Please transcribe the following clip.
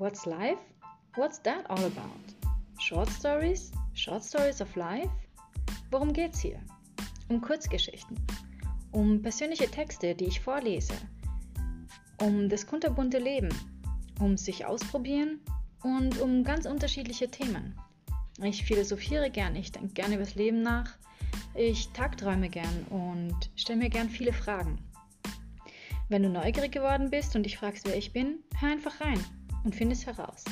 What's life? What's that all about? Short Stories? Short Stories of Life? Worum geht's hier? Um Kurzgeschichten, um persönliche Texte, die ich vorlese, um das kunterbunte Leben, um sich ausprobieren und um ganz unterschiedliche Themen. Ich philosophiere gern, ich denke gerne übers Leben nach, ich tagträume gern und stelle mir gern viele Fragen. Wenn du neugierig geworden bist und dich fragst, wer ich bin, hör einfach rein und find es heraus.